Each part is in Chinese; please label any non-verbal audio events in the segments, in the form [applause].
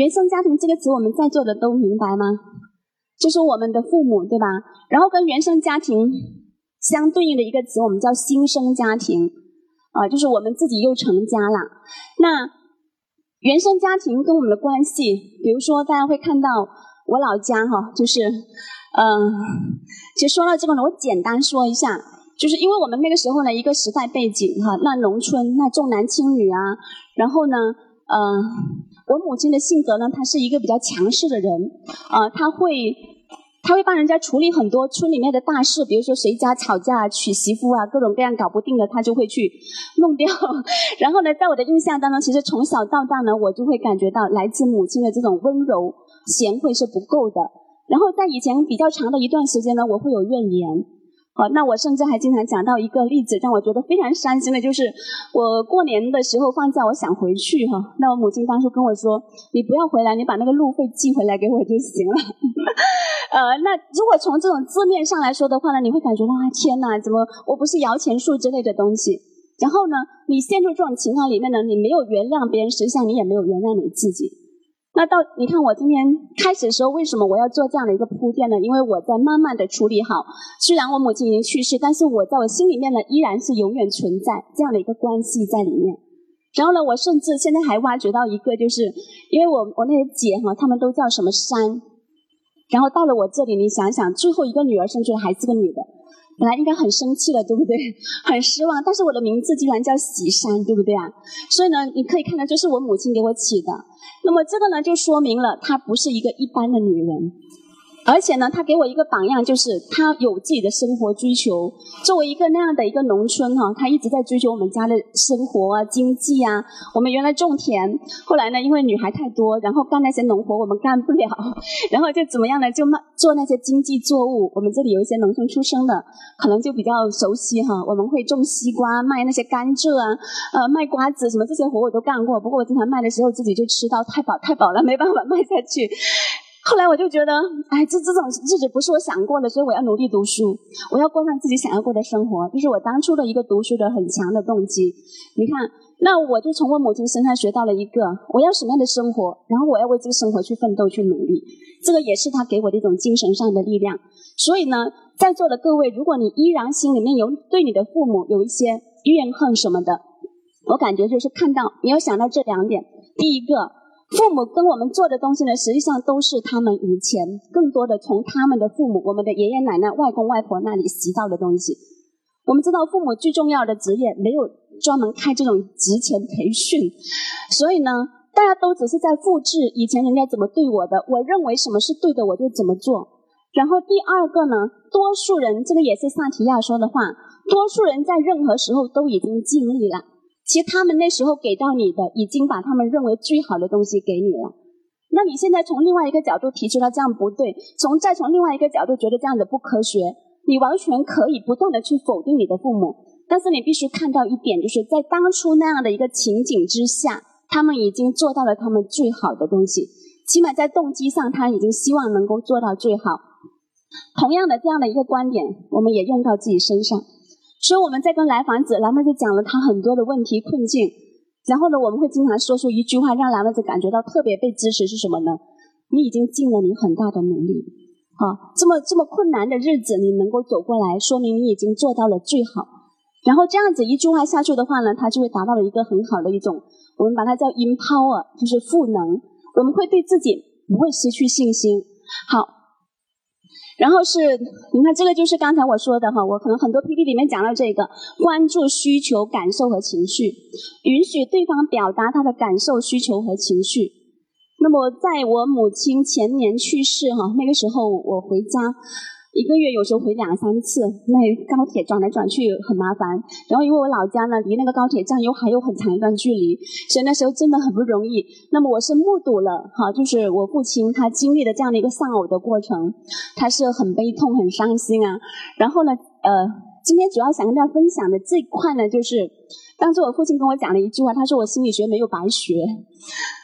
原生家庭这个词，我们在座的都明白吗？就是我们的父母，对吧？然后跟原生家庭相对应的一个词，我们叫新生家庭，啊，就是我们自己又成家了。那原生家庭跟我们的关系，比如说大家会看到我老家哈，就是，嗯，其实说到这个呢，我简单说一下，就是因为我们那个时候呢，一个时代背景哈，那农村那重男轻女啊，然后呢，嗯。我母亲的性格呢，她是一个比较强势的人，呃，她会，她会帮人家处理很多村里面的大事，比如说谁家吵架、娶媳妇啊，各种各样搞不定的，她就会去弄掉。[laughs] 然后呢，在我的印象当中，其实从小到大呢，我就会感觉到来自母亲的这种温柔贤惠是不够的。然后在以前比较长的一段时间呢，我会有怨言。好，那我甚至还经常讲到一个例子，让我觉得非常伤心的，就是我过年的时候放假，我想回去哈，那我母亲当初跟我说：“你不要回来，你把那个路费寄回来给我就行了。”呃，那如果从这种字面上来说的话呢，你会感觉到啊，天哪，怎么我不是摇钱树之类的东西？然后呢，你陷入这种情况里面呢，你没有原谅别人，实际上你也没有原谅你自己。那到你看我今天开始的时候，为什么我要做这样的一个铺垫呢？因为我在慢慢的处理好，虽然我母亲已经去世，但是我在我心里面呢，依然是永远存在这样的一个关系在里面。然后呢，我甚至现在还挖掘到一个，就是因为我我那些姐哈，她们都叫什么山，然后到了我这里，你想想，最后一个女儿生出来还是个女的。本来应该很生气的，对不对？[laughs] 很失望，但是我的名字居然叫喜山，对不对啊？所以呢，你可以看到，这是我母亲给我起的。那么这个呢，就说明了她不是一个一般的女人。而且呢，他给我一个榜样，就是他有自己的生活追求。作为一个那样的一个农村哈，他一直在追求我们家的生活啊、经济啊。我们原来种田，后来呢，因为女孩太多，然后干那些农活我们干不了，[laughs] 然后就怎么样呢？就卖做那些经济作物。我们这里有一些农村出生的，可能就比较熟悉哈。我们会种西瓜，卖那些甘蔗啊，呃，卖瓜子什么这些活我都干过。不过我经常卖的时候自己就吃到太饱太饱了，没办法卖下去。后来我就觉得，哎，这这种日子不是我想过的，所以我要努力读书，我要过上自己想要过的生活，这是我当初的一个读书的很强的动机。你看，那我就从我母亲身上学到了一个，我要什么样的生活，然后我要为这个生活去奋斗去努力，这个也是他给我的一种精神上的力量。所以呢，在座的各位，如果你依然心里面有对你的父母有一些怨恨什么的，我感觉就是看到你要想到这两点，第一个。父母跟我们做的东西呢，实际上都是他们以前更多的从他们的父母、我们的爷爷奶奶、外公外婆那里习到的东西。我们知道，父母最重要的职业没有专门开这种职前培训，所以呢，大家都只是在复制以前人家怎么对我的。我认为什么是对的，我就怎么做。然后第二个呢，多数人这个也是萨提亚说的话，多数人在任何时候都已经尽力了。其实他们那时候给到你的，已经把他们认为最好的东西给你了。那你现在从另外一个角度提出了这样不对，从再从另外一个角度觉得这样子不科学，你完全可以不断的去否定你的父母。但是你必须看到一点，就是在当初那样的一个情景之下，他们已经做到了他们最好的东西，起码在动机上，他已经希望能够做到最好。同样的这样的一个观点，我们也用到自己身上。所以我们在跟来访者，来访者讲了他很多的问题困境，然后呢，我们会经常说出一句话，让来访者感觉到特别被支持，是什么呢？你已经尽了你很大的努力，好，这么这么困难的日子你能够走过来，说明你已经做到了最好。然后这样子一句话下去的话呢，他就会达到了一个很好的一种，我们把它叫 empower，就是赋能。我们会对自己不会失去信心。好。然后是，你看这个就是刚才我说的哈，我可能很多 PPT 里面讲到这个，关注需求、感受和情绪，允许对方表达他的感受、需求和情绪。那么在我母亲前年去世哈，那个时候我回家。一个月有时候回两三次，那高铁转来转去很麻烦。然后因为我老家呢离那个高铁站又还有很长一段距离，所以那时候真的很不容易。那么我是目睹了哈，就是我父亲他经历的这样的一个丧偶的过程，他是很悲痛很伤心啊。然后呢，呃，今天主要想跟大家分享的这一块呢，就是当时我父亲跟我讲了一句话，他说我心理学没有白学。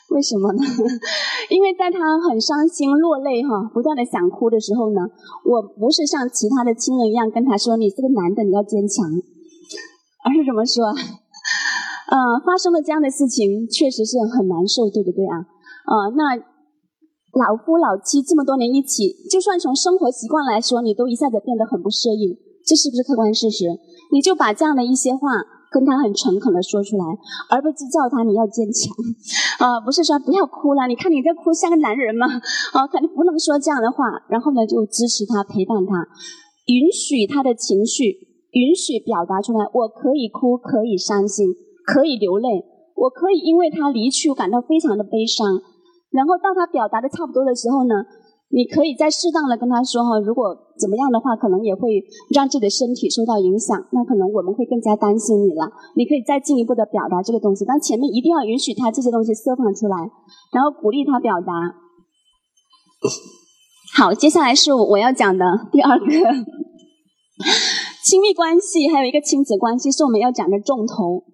[laughs] 为什么呢？[laughs] 因为在他很伤心落泪哈，不断的想哭的时候呢，我不是像其他的亲人一样跟他说：“你是个男的，你要坚强。”而是怎么说？[laughs] 呃，发生了这样的事情，确实是很难受，对不对啊？呃，那老夫老妻这么多年一起，就算从生活习惯来说，你都一下子变得很不适应，这是不是客观事实？你就把这样的一些话跟他很诚恳的说出来，而不是叫他你要坚强，啊，[laughs] 不是说不要哭了，你看你在哭像个男人吗？啊，[laughs] 肯定不能说这样的话。然后呢，就支持他，陪伴他，允许他的情绪。允许表达出来，我可以哭，可以伤心，可以流泪，我可以因为他离去，感到非常的悲伤。然后到他表达的差不多的时候呢，你可以再适当的跟他说哈，如果怎么样的话，可能也会让自己的身体受到影响，那可能我们会更加担心你了。你可以再进一步的表达这个东西，但前面一定要允许他这些东西释放出来，然后鼓励他表达。好，接下来是我要讲的第二个。亲密关系还有一个亲子关系是我们要讲的重头。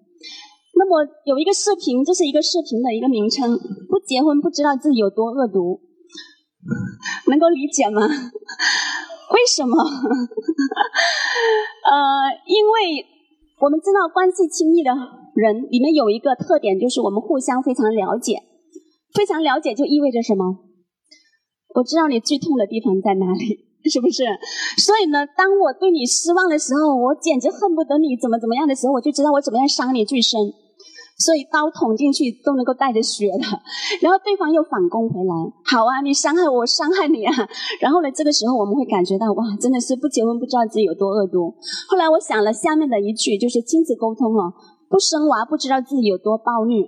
那么有一个视频，这是一个视频的一个名称：不结婚不知道自己有多恶毒，[laughs] 能够理解吗？[laughs] 为什么？[laughs] 呃，因为我们知道关系亲密的人里面有一个特点，就是我们互相非常了解。非常了解就意味着什么？我知道你最痛的地方在哪里。是不是？所以呢，当我对你失望的时候，我简直恨不得你怎么怎么样的时候，我就知道我怎么样伤你最深。所以刀捅进去都能够带着血的，[laughs] 然后对方又反攻回来。好啊，你伤害我，伤害你啊。然后呢，这个时候我们会感觉到哇，真的是不结婚不知道自己有多恶毒。后来我想了下面的一句，就是亲子沟通哦，不生娃不知道自己有多暴虐，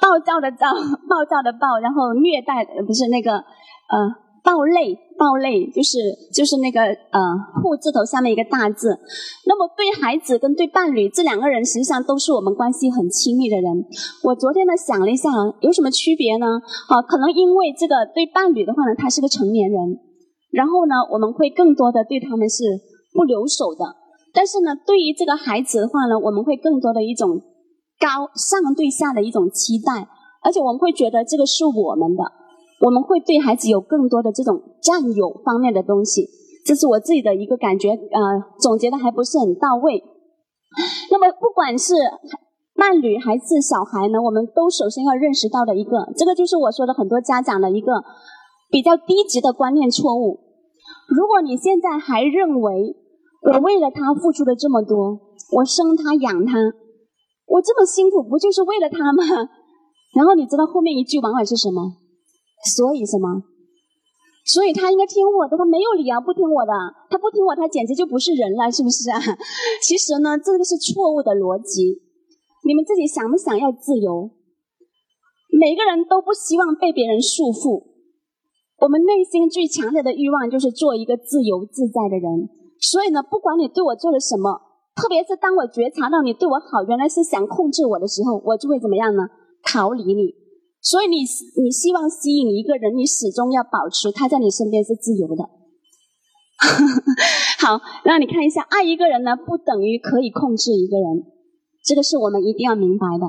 暴躁的躁，暴躁的暴，然后虐待不是那个呃。暴类，暴类就是就是那个呃“户”字头下面一个大字。那么对孩子跟对伴侣这两个人，实际上都是我们关系很亲密的人。我昨天呢想了一下，有什么区别呢？啊，可能因为这个对伴侣的话呢，他是个成年人，然后呢我们会更多的对他们是不留手的。但是呢，对于这个孩子的话呢，我们会更多的一种高上对下的一种期待，而且我们会觉得这个是我们的。我们会对孩子有更多的这种占有方面的东西，这是我自己的一个感觉，呃，总结的还不是很到位。那么，不管是伴侣还是小孩呢，我们都首先要认识到的一个，这个就是我说的很多家长的一个比较低级的观念错误。如果你现在还认为我为了他付出了这么多，我生他养他，我这么辛苦不就是为了他吗？[laughs] 然后你知道后面一句往往是什么？所以什么？所以他应该听我的，他没有理由不听我的。他不听我，他简直就不是人了，是不是啊？[laughs] 其实呢，这个是错误的逻辑。你们自己想不想要自由？每个人都不希望被别人束缚。我们内心最强烈的欲望就是做一个自由自在的人。所以呢，不管你对我做了什么，特别是当我觉察到你对我好，原来是想控制我的时候，我就会怎么样呢？逃离你。所以你你希望吸引一个人，你始终要保持他在你身边是自由的。[laughs] 好，那你看一下，爱一个人呢，不等于可以控制一个人，这个是我们一定要明白的。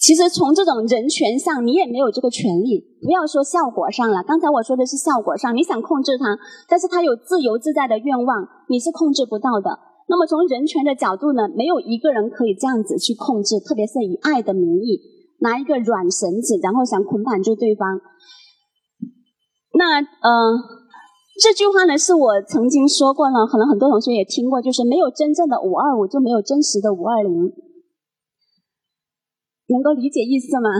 其实从这种人权上，你也没有这个权利。不要说效果上了，刚才我说的是效果上，你想控制他，但是他有自由自在的愿望，你是控制不到的。那么从人权的角度呢，没有一个人可以这样子去控制，特别是以爱的名义。拿一个软绳子，然后想捆绑住对方。那呃，这句话呢是我曾经说过了，可能很多同学也听过，就是没有真正的五二五，就没有真实的五二零。能够理解意思吗？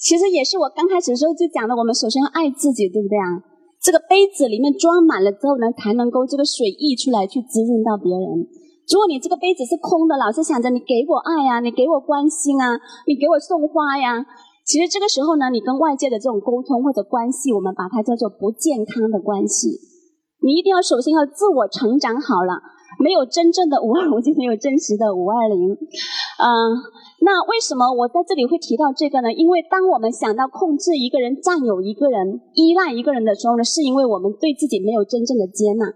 其实也是我刚开始的时候就讲的，我们首先要爱自己，对不对啊？这个杯子里面装满了之后呢，才能够这个水溢出来，去滋润到别人。如果你这个杯子是空的，老是想着你给我爱呀，你给我关心啊，你给我送花呀，其实这个时候呢，你跟外界的这种沟通或者关系，我们把它叫做不健康的关系。你一定要首先要自我成长好了，没有真正的五二五就没有真实的五二零。嗯，那为什么我在这里会提到这个呢？因为当我们想到控制一个人、占有一个人、依赖一个人的时候呢，是因为我们对自己没有真正的接纳。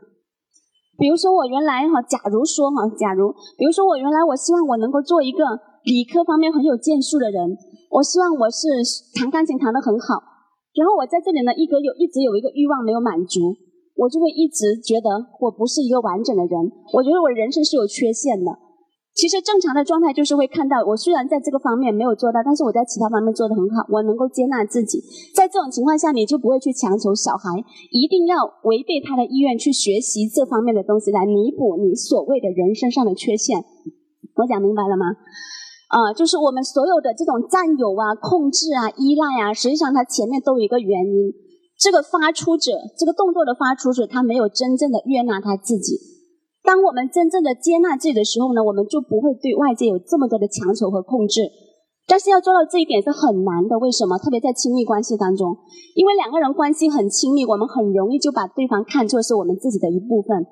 比如说我原来哈，假如说哈，假如，比如说我原来我希望我能够做一个理科方面很有建树的人，我希望我是弹钢琴弹得很好，然后我在这里呢，一个有一直有一个欲望没有满足，我就会一直觉得我不是一个完整的人，我觉得我人生是有缺陷的。其实正常的状态就是会看到，我虽然在这个方面没有做到，但是我在其他方面做得很好，我能够接纳自己。在这种情况下，你就不会去强求小孩一定要违背他的意愿去学习这方面的东西来弥补你所谓的人身上的缺陷。我讲明白了吗？啊，就是我们所有的这种占有啊、控制啊、依赖啊，实际上它前面都有一个原因。这个发出者，这个动作的发出者，他没有真正的悦纳他自己。当我们真正的接纳自己的时候呢，我们就不会对外界有这么多的强求和控制。但是要做到这一点是很难的，为什么？特别在亲密关系当中，因为两个人关系很亲密，我们很容易就把对方看作是我们自己的一部分。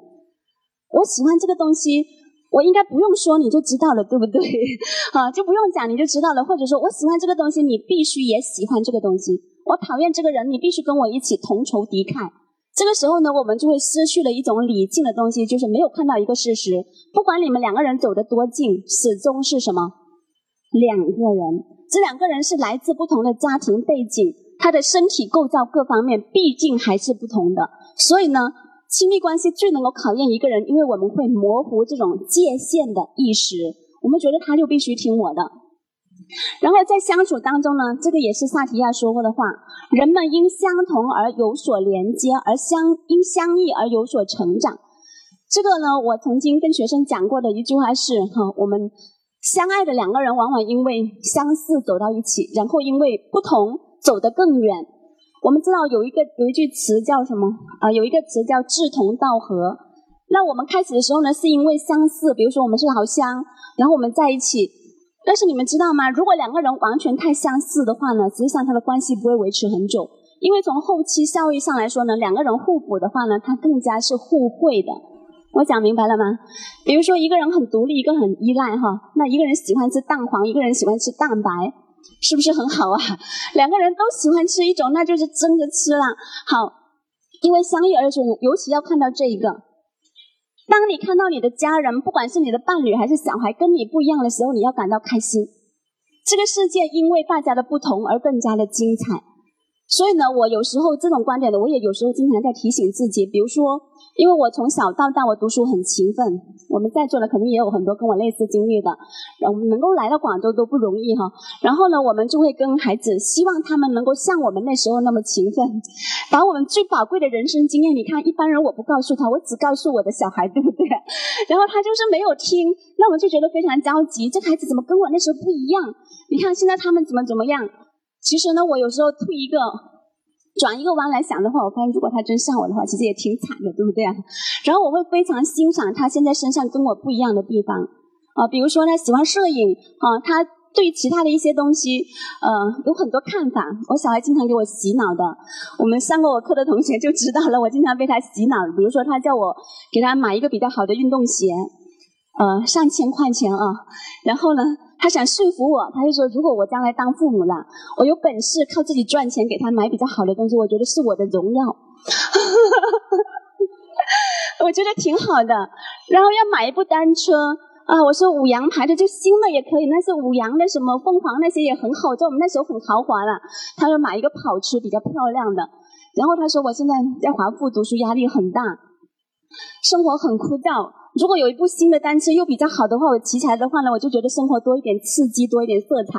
我喜欢这个东西，我应该不用说你就知道了，对不对？[laughs] 啊，就不用讲你就知道了。或者说我喜欢这个东西，你必须也喜欢这个东西。我讨厌这个人，你必须跟我一起同仇敌忾。这个时候呢，我们就会失去了一种理性的东西，就是没有看到一个事实。不管你们两个人走得多近，始终是什么？两个人，这两个人是来自不同的家庭背景，他的身体构造各方面毕竟还是不同的。所以呢，亲密关系最能够考验一个人，因为我们会模糊这种界限的意识，我们觉得他就必须听我的。然后在相处当中呢，这个也是萨提亚说过的话：人们因相同而有所连接，而相因相异而有所成长。这个呢，我曾经跟学生讲过的一句话是：哈，我们相爱的两个人往往因为相似走到一起，然后因为不同走得更远。我们知道有一个有一句词叫什么啊？有一个词叫志同道合。那我们开始的时候呢，是因为相似，比如说我们是老乡，然后我们在一起。但是你们知道吗？如果两个人完全太相似的话呢，实际上他的关系不会维持很久。因为从后期效益上来说呢，两个人互补的话呢，他更加是互惠的。我讲明白了吗？比如说一个人很独立，一个很依赖哈，那一个人喜欢吃蛋黄，一个人喜欢吃蛋白，是不是很好啊？[laughs] 两个人都喜欢吃一种，那就是争着吃了。好，因为相遇而生，尤其要看到这一个。当你看到你的家人，不管是你的伴侣还是小孩，跟你不一样的时候，你要感到开心。这个世界因为大家的不同而更加的精彩。所以呢，我有时候这种观点呢，我也有时候经常在提醒自己。比如说，因为我从小到大我读书很勤奋，我们在座的肯定也有很多跟我类似经历的，然后能够来到广州都不容易哈。然后呢，我们就会跟孩子，希望他们能够像我们那时候那么勤奋，把我们最宝贵的人生经验，你看一般人我不告诉他，我只告诉我的小孩，对不对？[laughs] 然后他就是没有听，那我就觉得非常着急，这孩子怎么跟我那时候不一样？你看现在他们怎么怎么样？其实呢，我有时候退一个、转一个弯来想的话，我发现如果他真像我的话，其实也挺惨的，对不对啊？然后我会非常欣赏他现在身上跟我不一样的地方啊，比如说他喜欢摄影啊，他对其他的一些东西呃有很多看法。我小孩经常给我洗脑的，我们上过我课的同学就知道了，我经常被他洗脑。比如说他叫我给他买一个比较好的运动鞋，呃，上千块钱啊，然后呢？他想说服我，他就说：“如果我将来当父母了，我有本事靠自己赚钱给他买比较好的东西，我觉得是我的荣耀。[laughs] ”我觉得挺好的。然后要买一部单车啊，我说五羊牌的就新的也可以，那是五羊的什么凤凰那些也很好，在我们那时候很豪华了。他说买一个跑车比较漂亮的。然后他说我现在在华附读书压力很大，生活很枯燥。如果有一部新的单车又比较好的话，我骑起来的话呢，我就觉得生活多一点刺激，多一点色彩，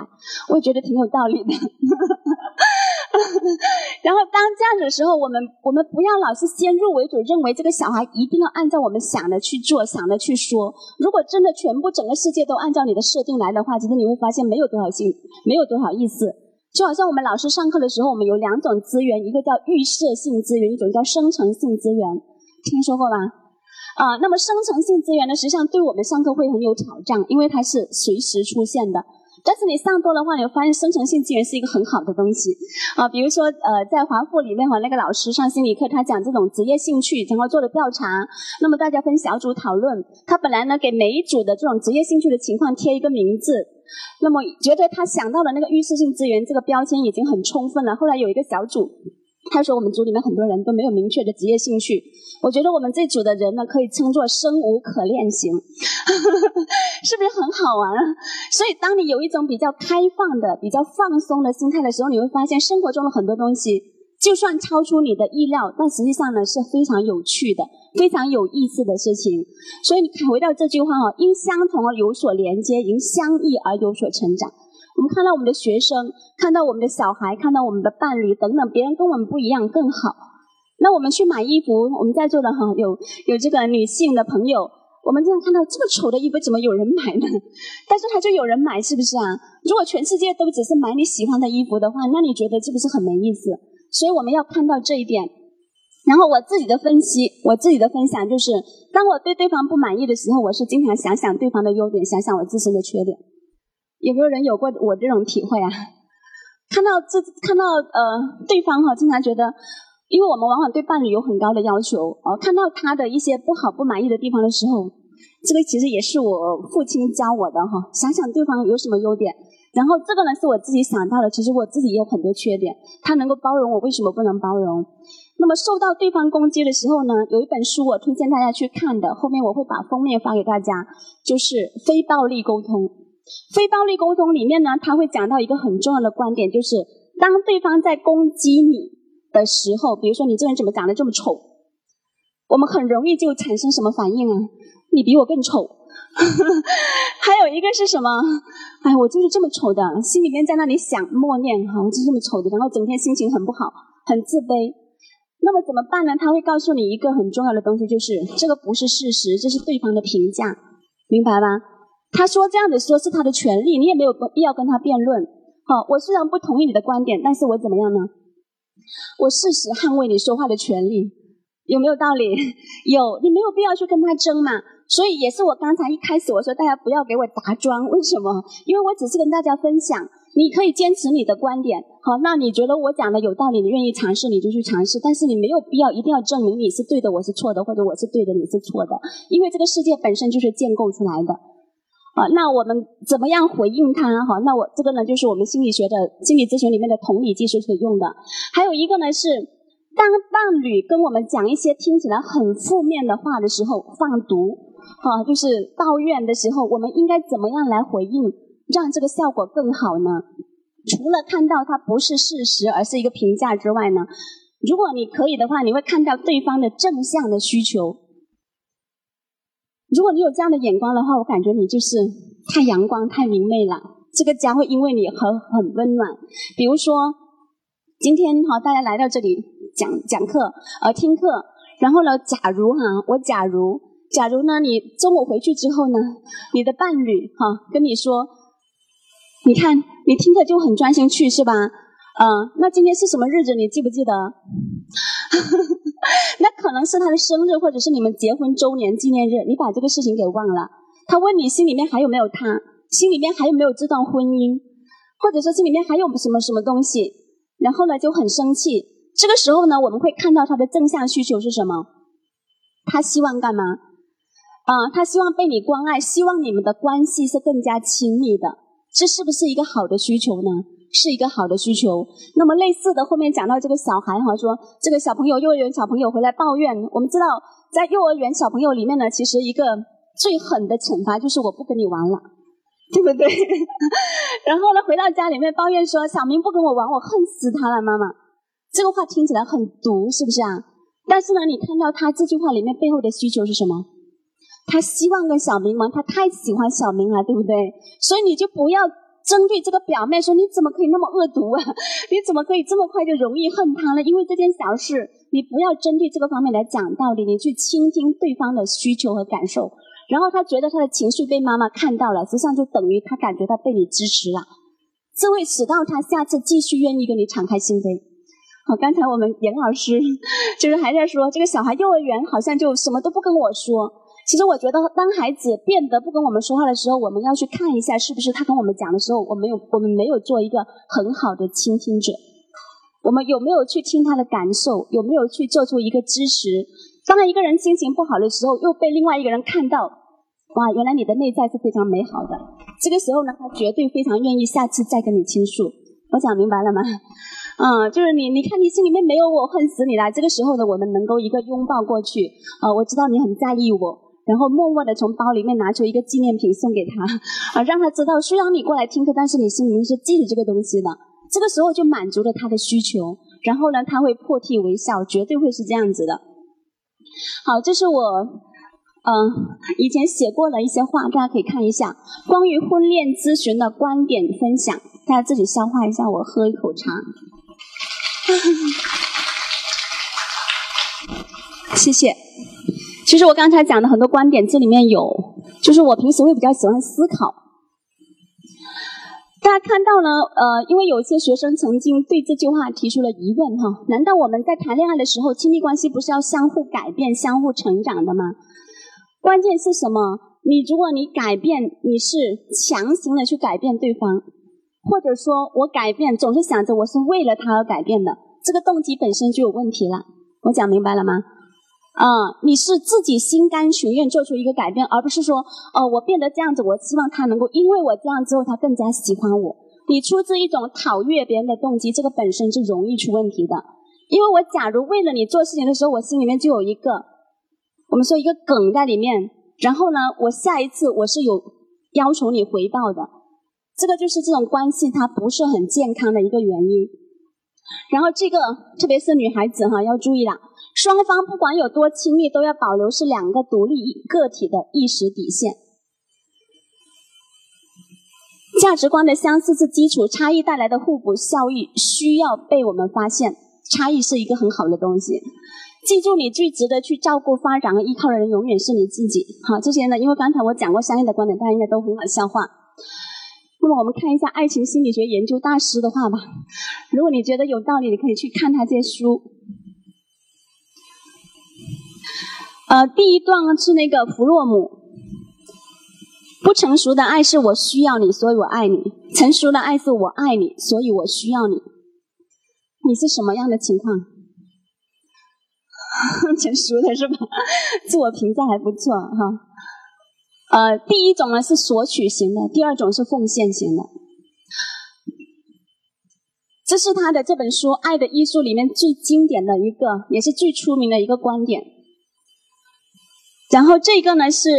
我也觉得挺有道理的。[laughs] 然后当这样子的时候，我们我们不要老是先入为主，认为这个小孩一定要按照我们想的去做，想的去说。如果真的全部整个世界都按照你的设定来的话，其实你会发现没有多少性，没有多少意思。就好像我们老师上课的时候，我们有两种资源，一个叫预设性资源，一种叫生成性资源，听说过吗？啊，那么生成性资源呢，实际上对我们上课会很有挑战，因为它是随时出现的。但是你上多的话，你会发现生成性资源是一个很好的东西。啊，比如说呃，在华附里面哈，那个老师上心理课，他讲这种职业兴趣，然后做了调查，那么大家分小组讨论。他本来呢给每一组的这种职业兴趣的情况贴一个名字，那么觉得他想到的那个预设性资源这个标签已经很充分了。后来有一个小组。他说：“我们组里面很多人都没有明确的职业兴趣。我觉得我们这组的人呢，可以称作生无可恋型，[laughs] 是不是很好玩？所以，当你有一种比较开放的、比较放松的心态的时候，你会发现生活中的很多东西，就算超出你的意料，但实际上呢是非常有趣的、非常有意思的事情。所以你回到这句话哦，因相同而有所连接，因相异而有所成长。我们看到我们的学生，看到我们的小孩，看到我们的伴侣等等，别人跟我们不一样更好。那我们去买衣服，我们在座的哈有有这个女性的朋友。我们经常看到这么丑的衣服，怎么有人买呢？[laughs] 但是他就有人买，是不是啊？如果全世界都只是买你喜欢的衣服的话，那你觉得是不是很没意思？所以我们要看到这一点。然后我自己的分析，我自己的分享就是：当我对对方不满意的时候，我是经常想想对方的优点，想想我自身的缺点。有没有人有过我这种体会啊？[laughs] 看到这，看到呃，对方哈，经常觉得。因为我们往往对伴侣有很高的要求，哦，看到他的一些不好、不满意的地方的时候，这个其实也是我父亲教我的哈。想想对方有什么优点，然后这个呢是我自己想到的，其实我自己也有很多缺点，他能够包容我，为什么不能包容？那么受到对方攻击的时候呢，有一本书我推荐大家去看的，后面我会把封面发给大家，就是《非暴力沟通》。非暴力沟通里面呢，他会讲到一个很重要的观点，就是当对方在攻击你。的时候，比如说你这个人怎么长得这么丑，我们很容易就产生什么反应啊？你比我更丑。[laughs] 还有一个是什么？哎，我就是这么丑的，心里面在那里想默念哈，我就是这么丑的，然后整天心情很不好，很自卑。那么怎么办呢？他会告诉你一个很重要的东西，就是这个不是事实，这是对方的评价，明白吧？他说这样的说是他的权利，你也没有必要跟他辩论。好，我虽然不同意你的观点，但是我怎么样呢？我事实捍卫你说话的权利，有没有道理？[laughs] 有，你没有必要去跟他争嘛。所以也是我刚才一开始我说大家不要给我答庄，为什么？因为我只是跟大家分享，你可以坚持你的观点。好，那你觉得我讲的有道理，你愿意尝试你就去尝试，但是你没有必要一定要证明你是对的，我是错的，或者我是对的，你是错的，因为这个世界本身就是建构出来的。啊，那我们怎么样回应他？哈，那我这个呢，就是我们心理学的心理咨询里面的同理技术所用的。还有一个呢是，当伴侣跟我们讲一些听起来很负面的话的时候，放毒，哈，就是抱怨的时候，我们应该怎么样来回应，让这个效果更好呢？除了看到它不是事实，而是一个评价之外呢，如果你可以的话，你会看到对方的正向的需求。如果你有这样的眼光的话，我感觉你就是太阳光、太明媚了。这个家会因为你很很温暖。比如说，今天哈，大家来到这里讲讲课，呃，听课。然后呢，假如哈，我假如，假如呢，你中午回去之后呢，你的伴侣哈跟你说，你看你听课就很专心去是吧？嗯，那今天是什么日子？你记不记得？[laughs] 那可能是他的生日，或者是你们结婚周年纪念日，你把这个事情给忘了。他问你心里面还有没有他，心里面还有没有这段婚姻，或者说心里面还有什么什么东西，然后呢就很生气。这个时候呢，我们会看到他的正向需求是什么？他希望干嘛？啊，他希望被你关爱，希望你们的关系是更加亲密的。这是不是一个好的需求呢？是一个好的需求。那么类似的，后面讲到这个小孩哈，说这个小朋友幼儿园小朋友回来抱怨。我们知道，在幼儿园小朋友里面呢，其实一个最狠的惩罚就是我不跟你玩了，对不对？[laughs] 然后呢，回到家里面抱怨说小明不跟我玩，我恨死他了，妈妈。这个话听起来很毒，是不是啊？但是呢，你看到他这句话里面背后的需求是什么？他希望跟小明玩，他太喜欢小明了，对不对？所以你就不要。针对这个表妹说，你怎么可以那么恶毒啊？[laughs] 你怎么可以这么快就容易恨他呢？因为这件小事，你不要针对这个方面来讲道理，你去倾听对方的需求和感受，然后他觉得他的情绪被妈妈看到了，实际上就等于他感觉到被你支持了，这会使到他下次继续愿意跟你敞开心扉。好，刚才我们严老师 [laughs] 就是还在说，这个小孩幼儿园好像就什么都不跟我说。其实我觉得，当孩子变得不跟我们说话的时候，我们要去看一下，是不是他跟我们讲的时候，我们有我们没有做一个很好的倾听者，我们有没有去听他的感受，有没有去做出一个支持？当一个人心情不好的时候，又被另外一个人看到，哇，原来你的内在是非常美好的。这个时候呢，他绝对非常愿意下次再跟你倾诉。我讲明白了吗？嗯，就是你，你看你心里面没有我，恨死你了。这个时候呢，我们能够一个拥抱过去，啊，我知道你很在意我。然后默默地从包里面拿出一个纪念品送给他，[laughs] 啊，让他知道虽然你过来听课，但是你心里面是记着这个东西的。这个时候就满足了他的需求，然后呢，他会破涕为笑，绝对会是这样子的。好，这是我嗯以前写过的一些话，大家可以看一下。关于婚恋咨询的观点分享，大家自己消化一下。我喝一口茶。[laughs] 谢谢。其实我刚才讲的很多观点，这里面有，就是我平时会比较喜欢思考。大家看到呢，呃，因为有些学生曾经对这句话提出了疑问哈，难道我们在谈恋爱的时候，亲密关系不是要相互改变、相互成长的吗？关键是什么？你如果你改变，你是强行的去改变对方，或者说我改变总是想着我是为了他而改变的，这个动机本身就有问题了。我讲明白了吗？啊，你是自己心甘情愿做出一个改变，而不是说，哦，我变得这样子，我希望他能够因为我这样之后，他更加喜欢我。你出自一种讨悦别人的动机，这个本身是容易出问题的。因为我假如为了你做事情的时候，我心里面就有一个，我们说一个梗在里面，然后呢，我下一次我是有要求你回报的，这个就是这种关系它不是很健康的一个原因。然后这个特别是女孩子哈，要注意了。双方不管有多亲密，都要保留是两个独立个体的意识底线。价值观的相似是基础，差异带来的互补效益需要被我们发现。差异是一个很好的东西。记住，你最值得去照顾、发展和依靠的人，永远是你自己。好，这些呢，因为刚才我讲过相应的观点，大家应该都很好消化。那么，我们看一下爱情心理学研究大师的话吧。如果你觉得有道理，你可以去看他这些书。呃，第一段是那个弗洛姆，不成熟的爱是我需要你，所以我爱你；成熟的爱是我爱你，所以我需要你。你是什么样的情况？[laughs] 成熟的是吧？自我评价还不错哈。呃，第一种呢是索取型的，第二种是奉献型的。这是他的这本书《爱的艺术》里面最经典的一个，也是最出名的一个观点。然后这个呢是，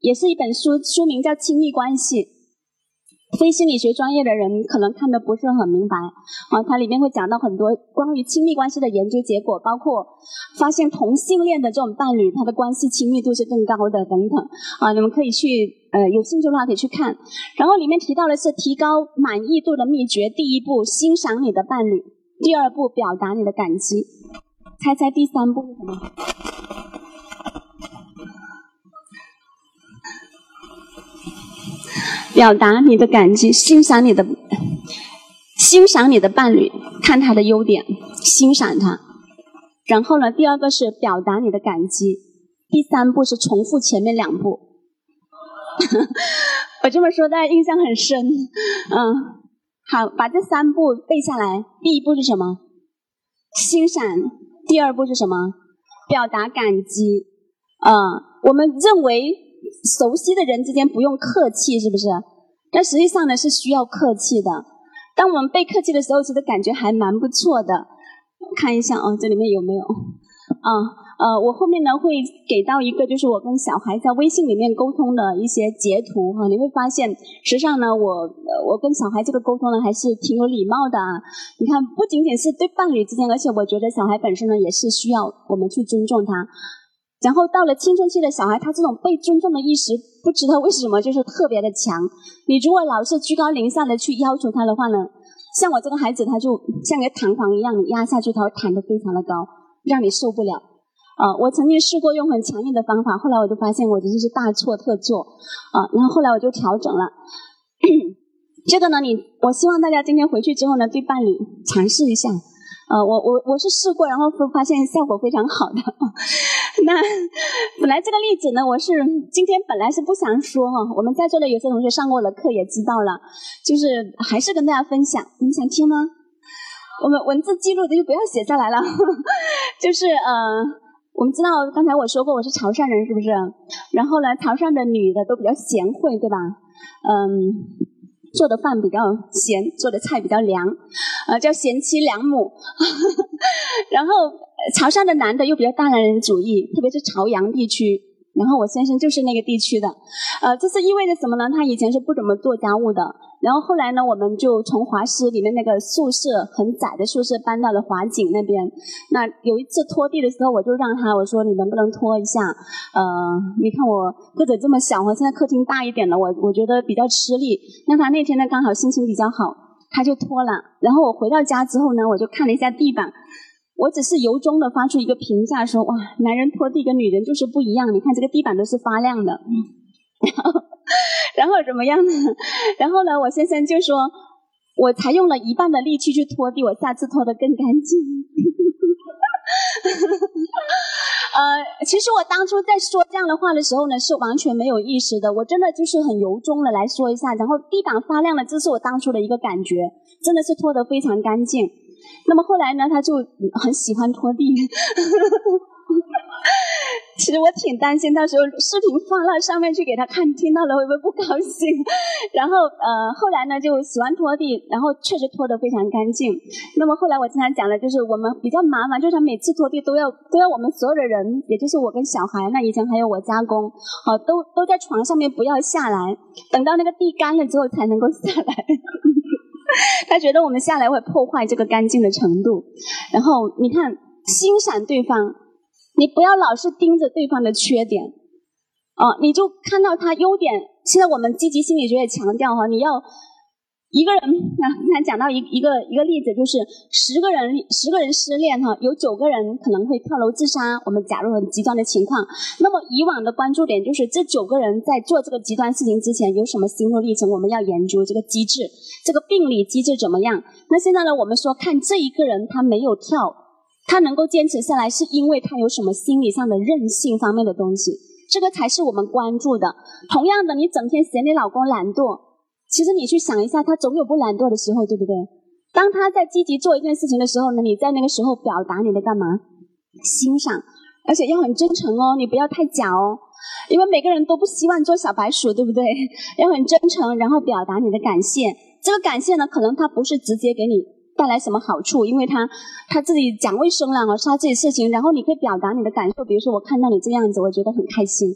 也是一本书，书名叫《亲密关系》。非心理学专业的人可能看的不是很明白啊，它里面会讲到很多关于亲密关系的研究结果，包括发现同性恋的这种伴侣，他的关系亲密度是更高的等等啊，你们可以去呃有兴趣的话可以去看。然后里面提到的是提高满意度的秘诀，第一步欣赏你的伴侣，第二步表达你的感激，猜猜第三步是什么？表达你的感激，欣赏你的，欣赏你的伴侣，看他的优点，欣赏他。然后呢，第二个是表达你的感激，第三步是重复前面两步。[laughs] 我这么说大家印象很深，嗯，好，把这三步背下来。第一步是什么？欣赏。第二步是什么？表达感激。嗯，我们认为。熟悉的人之间不用客气，是不是？但实际上呢，是需要客气的。当我们被客气的时候，其实感觉还蛮不错的。看一下啊，这里面有没有？啊，呃，我后面呢会给到一个，就是我跟小孩在微信里面沟通的一些截图哈。你会发现，实际上呢，我我跟小孩这个沟通呢还是挺有礼貌的啊。你看，不仅仅是对伴侣之间，而且我觉得小孩本身呢也是需要我们去尊重他。然后到了青春期的小孩，他这种被尊重的意识，不知道为什么就是特别的强。你如果老是居高临下的去要求他的话呢，像我这个孩子，他就像个弹簧一样，你压下去，他会弹得非常的高，让你受不了。啊，我曾经试过用很强硬的方法，后来我就发现我真的是大错特错。啊，然后后来我就调整了。[coughs] 这个呢，你我希望大家今天回去之后呢，对伴侣尝试一下。呃，我我我是试过，然后发现效果非常好的。[laughs] 那本来这个例子呢，我是今天本来是不想说哈，我们在座的有些同学上过我的课也知道了，就是还是跟大家分享，你们想听吗？我们文字记录的就不要写下来了，[laughs] 就是呃，我们知道刚才我说过我是潮汕人是不是？然后呢，潮汕的女的都比较贤惠，对吧？嗯。做的饭比较咸，做的菜比较凉，呃，叫贤妻良母。[laughs] 然后潮汕的男的又比较大男人主义，特别是潮阳地区。然后我先生就是那个地区的，呃，这是意味着什么呢？他以前是不怎么做家务的，然后后来呢，我们就从华师里面那个宿舍很窄的宿舍搬到了华景那边。那有一次拖地的时候，我就让他我说你能不能拖一下？呃，你看我个子这么小，我现在客厅大一点了，我我觉得比较吃力。那他那天呢刚好心情比较好，他就拖了。然后我回到家之后呢，我就看了一下地板，我只是由衷的发出一个评价说：哇，男人拖地跟女人就是不一样。你看这个地板都是发亮的。然后，[laughs] 然后怎么样呢？[laughs] 然后呢，我先生就说，我才用了一半的力气去拖地，我下次拖得更干净。[laughs] 呃，其实我当初在说这样的话的时候呢，是完全没有意识的，我真的就是很由衷的来说一下。然后地板发亮了，这是我当初的一个感觉，真的是拖得非常干净。那么后来呢，他就很喜欢拖地。其实我挺担心，到时候视频放到上面去给他看，听到了会不会不高兴？[laughs] 然后呃，后来呢就喜欢拖地，然后确实拖得非常干净。那么后来我经常讲的就是我们比较麻烦，就是他每次拖地都要都要我们所有的人，也就是我跟小孩，那以前还有我家公，好都都在床上面不要下来，等到那个地干了之后才能够下来。[laughs] 他觉得我们下来会破坏这个干净的程度。然后你看，欣赏对方。你不要老是盯着对方的缺点，哦，你就看到他优点。现在我们积极心理学也强调哈，你要一个人啊，刚才讲到一一个一个例子，就是十个人十个人失恋哈，有九个人可能会跳楼自杀。我们假如很极端的情况，那么以往的关注点就是这九个人在做这个极端事情之前有什么心路历程，我们要研究这个机制，这个病理机制怎么样。那现在呢，我们说看这一个人他没有跳。他能够坚持下来，是因为他有什么心理上的韧性方面的东西，这个才是我们关注的。同样的，你整天嫌你老公懒惰，其实你去想一下，他总有不懒惰的时候，对不对？当他在积极做一件事情的时候呢，你在那个时候表达你的干嘛？欣赏，而且要很真诚哦，你不要太假哦，因为每个人都不希望做小白鼠，对不对？[laughs] 要很真诚，然后表达你的感谢。这个感谢呢，可能他不是直接给你。带来什么好处？因为他他自己讲卫生了啊，是他自己事情，然后你可以表达你的感受，比如说我看到你这样子，我觉得很开心，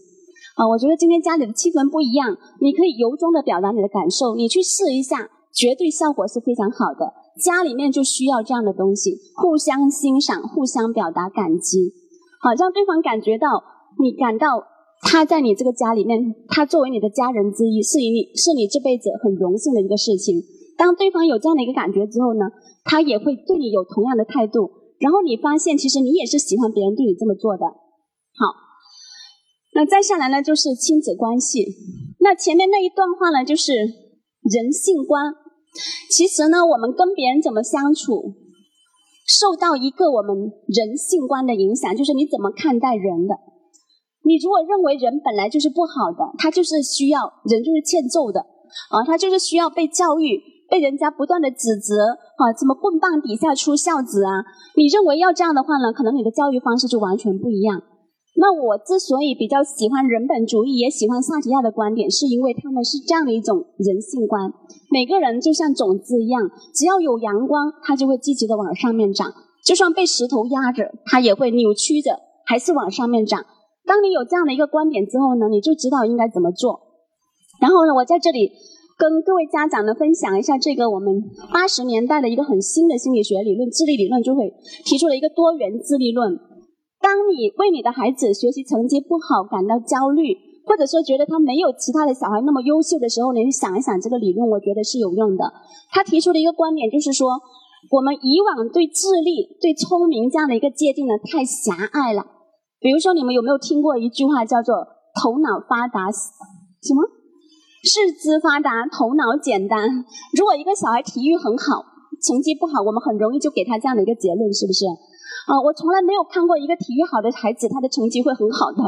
啊，我觉得今天家里的气氛不一样，你可以由衷的表达你的感受，你去试一下，绝对效果是非常好的。家里面就需要这样的东西，互相欣赏，互相表达感激，好让对方感觉到你感到他在你这个家里面，他作为你的家人之一，是你是你这辈子很荣幸的一个事情。当对方有这样的一个感觉之后呢？他也会对你有同样的态度，然后你发现其实你也是喜欢别人对你这么做的。好，那再下来呢就是亲子关系。那前面那一段话呢就是人性观。其实呢，我们跟别人怎么相处，受到一个我们人性观的影响，就是你怎么看待人的。你如果认为人本来就是不好的，他就是需要人就是欠揍的啊，他就是需要被教育。被人家不断的指责，啊，怎么棍棒底下出孝子啊？你认为要这样的话呢？可能你的教育方式就完全不一样。那我之所以比较喜欢人本主义，也喜欢萨提亚的观点，是因为他们是这样的一种人性观：每个人就像种子一样，只要有阳光，它就会积极的往上面长；就算被石头压着，它也会扭曲着，还是往上面长。当你有这样的一个观点之后呢，你就知道应该怎么做。然后呢，我在这里。跟各位家长呢分享一下这个我们八十年代的一个很新的心理学理论——智力理论，就会提出了一个多元智力论。当你为你的孩子学习成绩不好感到焦虑，或者说觉得他没有其他的小孩那么优秀的时候，你去想一想这个理论，我觉得是有用的。他提出的一个观点就是说，我们以往对智力、对聪明这样的一个界定呢太狭隘了。比如说，你们有没有听过一句话叫做“头脑发达”？什么？四肢发达，头脑简单。如果一个小孩体育很好，成绩不好，我们很容易就给他这样的一个结论，是不是？啊，我从来没有看过一个体育好的孩子，他的成绩会很好的。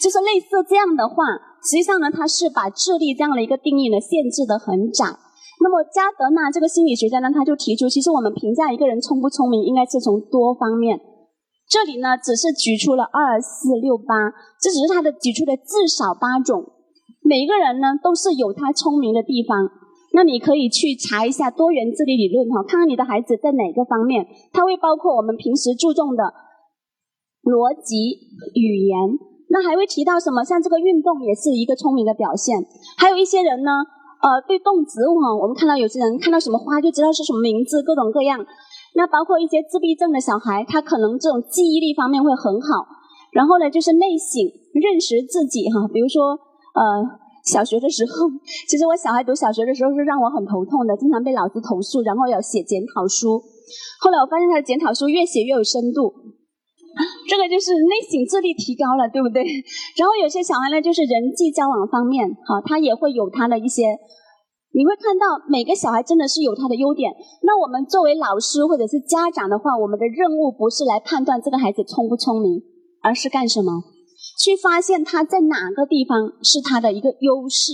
就是类似这样的话，实际上呢，他是把智力这样的一个定义呢限制的很窄。那么加德纳这个心理学家呢，他就提出，其实我们评价一个人聪不聪明，应该是从多方面。这里呢，只是举出了二四六八，这只是他的举出的至少八种。每一个人呢，都是有他聪明的地方。那你可以去查一下多元智力理论哈，看看你的孩子在哪个方面，它会包括我们平时注重的逻辑、语言。那还会提到什么？像这个运动也是一个聪明的表现。还有一些人呢，呃，对动植物哈，我们看到有些人看到什么花就知道是什么名字，各种各样。那包括一些自闭症的小孩，他可能这种记忆力方面会很好。然后呢，就是内省认识自己哈，比如说呃，小学的时候，其实我小孩读小学的时候是让我很头痛的，经常被老师投诉，然后要写检讨书。后来我发现他的检讨书越写越有深度。这个就是内省智力提高了，对不对？然后有些小孩呢，就是人际交往方面，哈，他也会有他的一些。你会看到每个小孩真的是有他的优点。那我们作为老师或者是家长的话，我们的任务不是来判断这个孩子聪不聪明，而是干什么？去发现他在哪个地方是他的一个优势。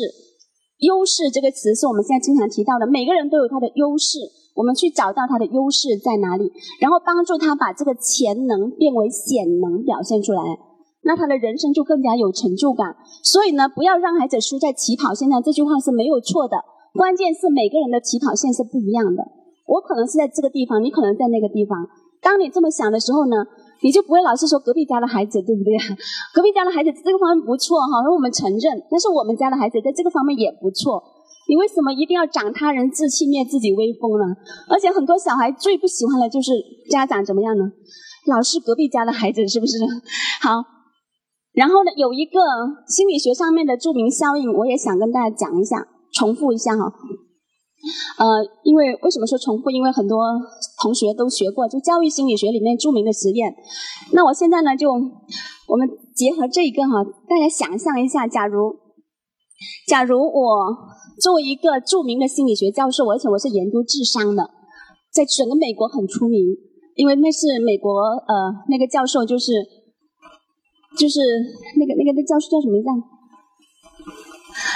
优势这个词是我们现在经常提到的，每个人都有他的优势。我们去找到他的优势在哪里，然后帮助他把这个潜能变为显能表现出来，那他的人生就更加有成就感。所以呢，不要让孩子输在起跑线上，这句话是没有错的。关键是每个人的起跑线是不一样的。我可能是在这个地方，你可能在那个地方。当你这么想的时候呢，你就不会老是说隔壁家的孩子，对不对？[laughs] 隔壁家的孩子这个方面不错哈，我们承认。但是我们家的孩子在这个方面也不错。你为什么一定要长他人志气灭自己威风呢？而且很多小孩最不喜欢的就是家长怎么样呢？老是隔壁家的孩子，是不是？[laughs] 好，然后呢，有一个心理学上面的著名效应，我也想跟大家讲一下，重复一下哈。呃，因为为什么说重复？因为很多同学都学过，就教育心理学里面著名的实验。那我现在呢，就我们结合这一个哈，大家想象一下，假如，假如我。作为一个著名的心理学教授，而且我是研究智商的，在整个美国很出名，因为那是美国呃那个教授就是就是那个那个那教授叫什么名字？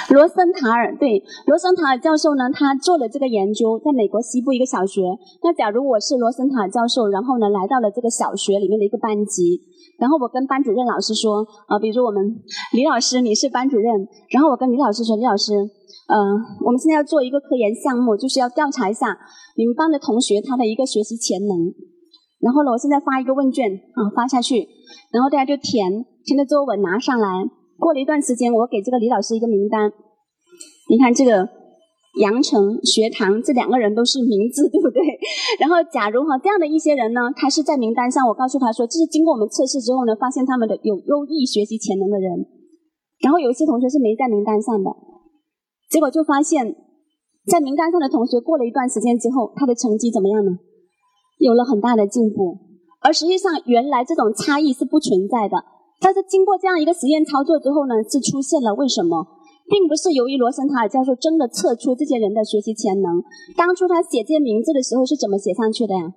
罗森塔尔对，罗森塔尔教授呢，他做了这个研究，在美国西部一个小学。那假如我是罗森塔尔教授，然后呢来到了这个小学里面的一个班级，然后我跟班主任老师说，啊，比如我们李老师你是班主任，然后我跟李老师说，李老师。嗯，我们现在要做一个科研项目，就是要调查一下你们班的同学他的一个学习潜能。然后呢，我现在发一个问卷啊，发下去，然后大家就填，填了之后我拿上来。过了一段时间，我给这个李老师一个名单。你看这个杨成、学堂这两个人都是名字，对不对？[laughs] 然后假如哈这样的一些人呢，他是在名单上，我告诉他说，这是经过我们测试之后呢，发现他们的有优异学习潜能的人。然后有一些同学是没在名单上的。结果就发现，在名单上的同学过了一段时间之后，他的成绩怎么样呢？有了很大的进步。而实际上，原来这种差异是不存在的。但是经过这样一个实验操作之后呢，是出现了。为什么？并不是由于罗森塔尔教授真的测出这些人的学习潜能。当初他写这些名字的时候是怎么写上去的呀？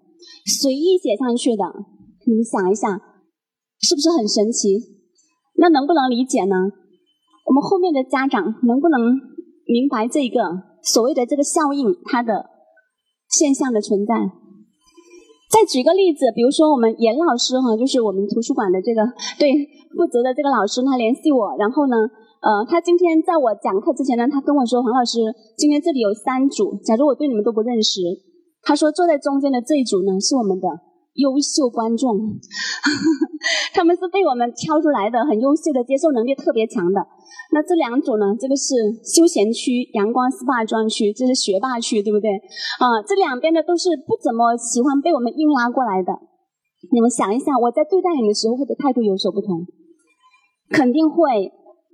随意写上去的。你们想一想，是不是很神奇？那能不能理解呢？我们后面的家长能不能？明白这个所谓的这个效应，它的现象的存在。再举个例子，比如说我们严老师哈，就是我们图书馆的这个 [laughs] 对负责的这个老师，他联系我，然后呢，呃，他今天在我讲课之前呢，他跟我说，黄老师，今天这里有三组，假如我对你们都不认识，他说坐在中间的这一组呢，是我们的优秀观众，[laughs] 他们是被我们挑出来的，很优秀的，接受能力特别强的。那这两组呢？这个是休闲区、阳光 SPA 专区，这是学霸区，对不对？啊，这两边的都是不怎么喜欢被我们硬拉过来的。你们想一想，我在对待你的时候，会的态度有所不同，肯定会。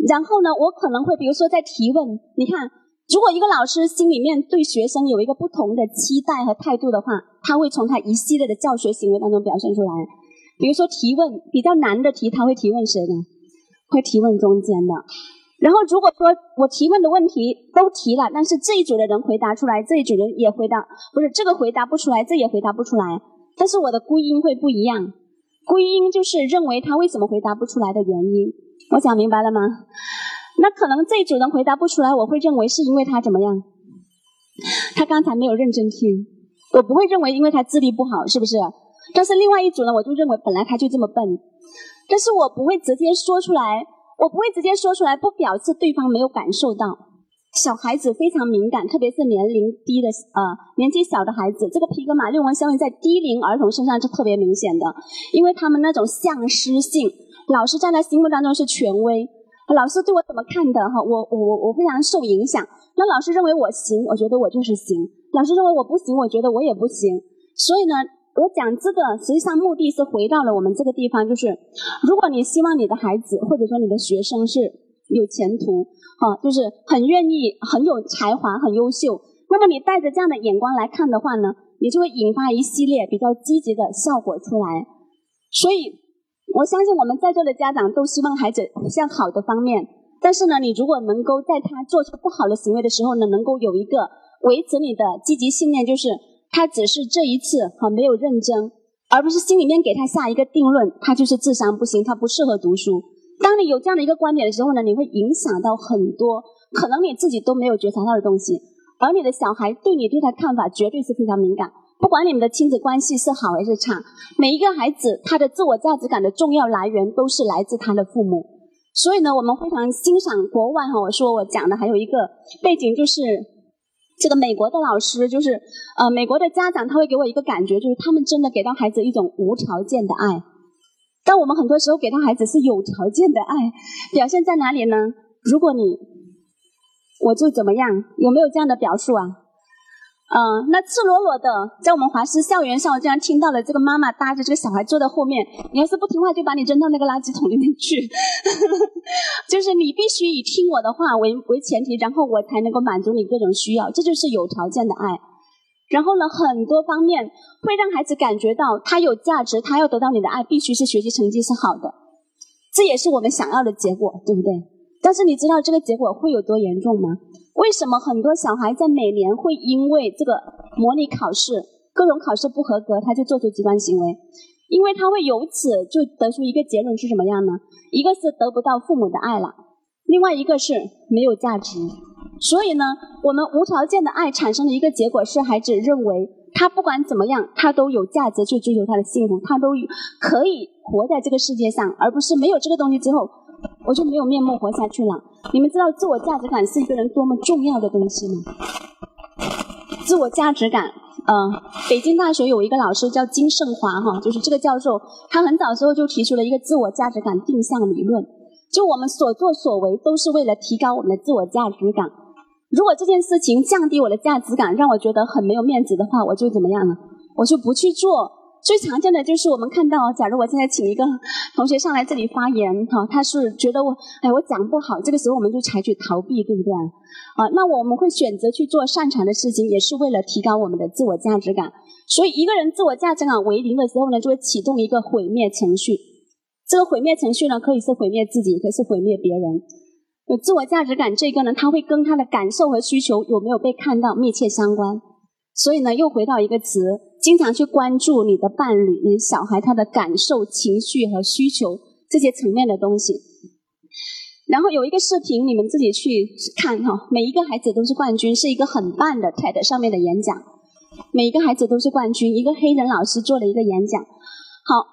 然后呢，我可能会，比如说在提问，你看，如果一个老师心里面对学生有一个不同的期待和态度的话，他会从他一系列的教学行为当中表现出来。比如说提问比较难的题，他会提问谁呢？会提问中间的。然后，如果说我提问的问题都提了，但是这一组的人回答出来，这一组人也回答，不是这个回答不出来，这也回答不出来，但是我的归因会不一样。归因就是认为他为什么回答不出来的原因。我讲明白了吗？那可能这一组人回答不出来，我会认为是因为他怎么样？他刚才没有认真听，我不会认为因为他智力不好，是不是？但是另外一组呢，我就认为本来他就这么笨，但是我不会直接说出来。我不会直接说出来，不表示对方没有感受到。小孩子非常敏感，特别是年龄低的呃年纪小的孩子，这个皮格马认为效应在低龄儿童身上是特别明显的，因为他们那种向师性，老师在他心目当中是权威，老师对我怎么看的哈？我我我我非常受影响。那老师认为我行，我觉得我就是行；老师认为我不行，我觉得我也不行。所以呢，我讲这个实际上目的是回到了我们这个地方，就是如果你希望你的孩子或者说你的学生是有前途，哈，就是很愿意、很有才华、很优秀，那么你带着这样的眼光来看的话呢，你就会引发一系列比较积极的效果出来。所以。我相信我们在座的家长都希望孩子向好的方面，但是呢，你如果能够在他做出不好的行为的时候呢，能够有一个维持你的积极信念，就是他只是这一次哈没有认真，而不是心里面给他下一个定论，他就是智商不行，他不适合读书。当你有这样的一个观点的时候呢，你会影响到很多可能你自己都没有觉察到的东西，而你的小孩对你对他看法绝对是非常敏感。不管你们的亲子关系是好还是差，每一个孩子他的自我价值感的重要来源都是来自他的父母。所以呢，我们非常欣赏国外哈，我说我讲的还有一个背景就是这个美国的老师，就是呃美国的家长，他会给我一个感觉，就是他们真的给到孩子一种无条件的爱。但我们很多时候给到孩子是有条件的爱，表现在哪里呢？如果你我就怎么样，有没有这样的表述啊？嗯，那赤裸裸的在我们华师校园上，我竟然听到了这个妈妈搭着这个小孩坐在后面，你要是不听话，就把你扔到那个垃圾桶里面去。[laughs] 就是你必须以听我的话为为前提，然后我才能够满足你各种需要，这就是有条件的爱。然后呢，很多方面会让孩子感觉到他有价值，他要得到你的爱，必须是学习成绩是好的，这也是我们想要的结果，对不对？但是你知道这个结果会有多严重吗？为什么很多小孩在每年会因为这个模拟考试、各种考试不合格，他就做出极端行为？因为他会由此就得出一个结论是什么样呢？一个是得不到父母的爱了，另外一个是没有价值。所以呢，我们无条件的爱产生的一个结果是，孩子认为他不管怎么样，他都有价值去追求他的幸福，他都可以活在这个世界上，而不是没有这个东西之后。我就没有面目活下去了。你们知道自我价值感是一个人多么重要的东西吗？自我价值感，呃，北京大学有一个老师叫金盛华，哈，就是这个教授，他很早时候就提出了一个自我价值感定向理论。就我们所作所为都是为了提高我们的自我价值感。如果这件事情降低我的价值感，让我觉得很没有面子的话，我就怎么样呢？我就不去做。最常见的就是我们看到，假如我现在请一个同学上来这里发言，哈，他是觉得我，哎，我讲不好，这个时候我们就采取逃避，对不对啊？啊，那我们会选择去做擅长的事情，也是为了提高我们的自我价值感。所以一个人自我价值感为零的时候呢，就会启动一个毁灭程序。这个毁灭程序呢，可以是毁灭自己，也可以是毁灭别人。有自我价值感这个呢，它会跟他的感受和需求有没有被看到密切相关。所以呢，又回到一个词。经常去关注你的伴侣、你小孩他的感受、情绪和需求这些层面的东西。然后有一个视频，你们自己去看哈。每一个孩子都是冠军，是一个很棒的 TED 上面的演讲。每一个孩子都是冠军，一个黑人老师做了一个演讲。好。